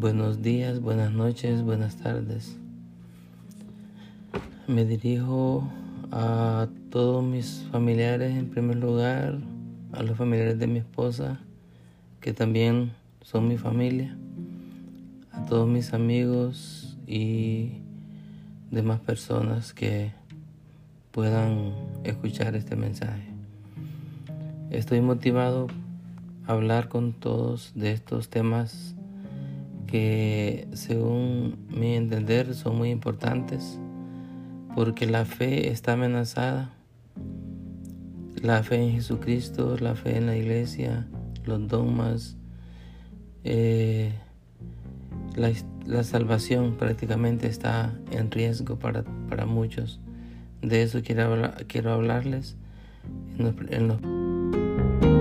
Buenos días, buenas noches, buenas tardes. Me dirijo a todos mis familiares en primer lugar, a los familiares de mi esposa, que también son mi familia, a todos mis amigos y demás personas que puedan escuchar este mensaje. Estoy motivado a hablar con todos de estos temas que según mi entender son muy importantes porque la fe está amenazada. La fe en Jesucristo, la fe en la iglesia, los dogmas, eh, la, salvación prácticamente está en riesgo para, para muchos. De eso quiero, quiero hablarles en los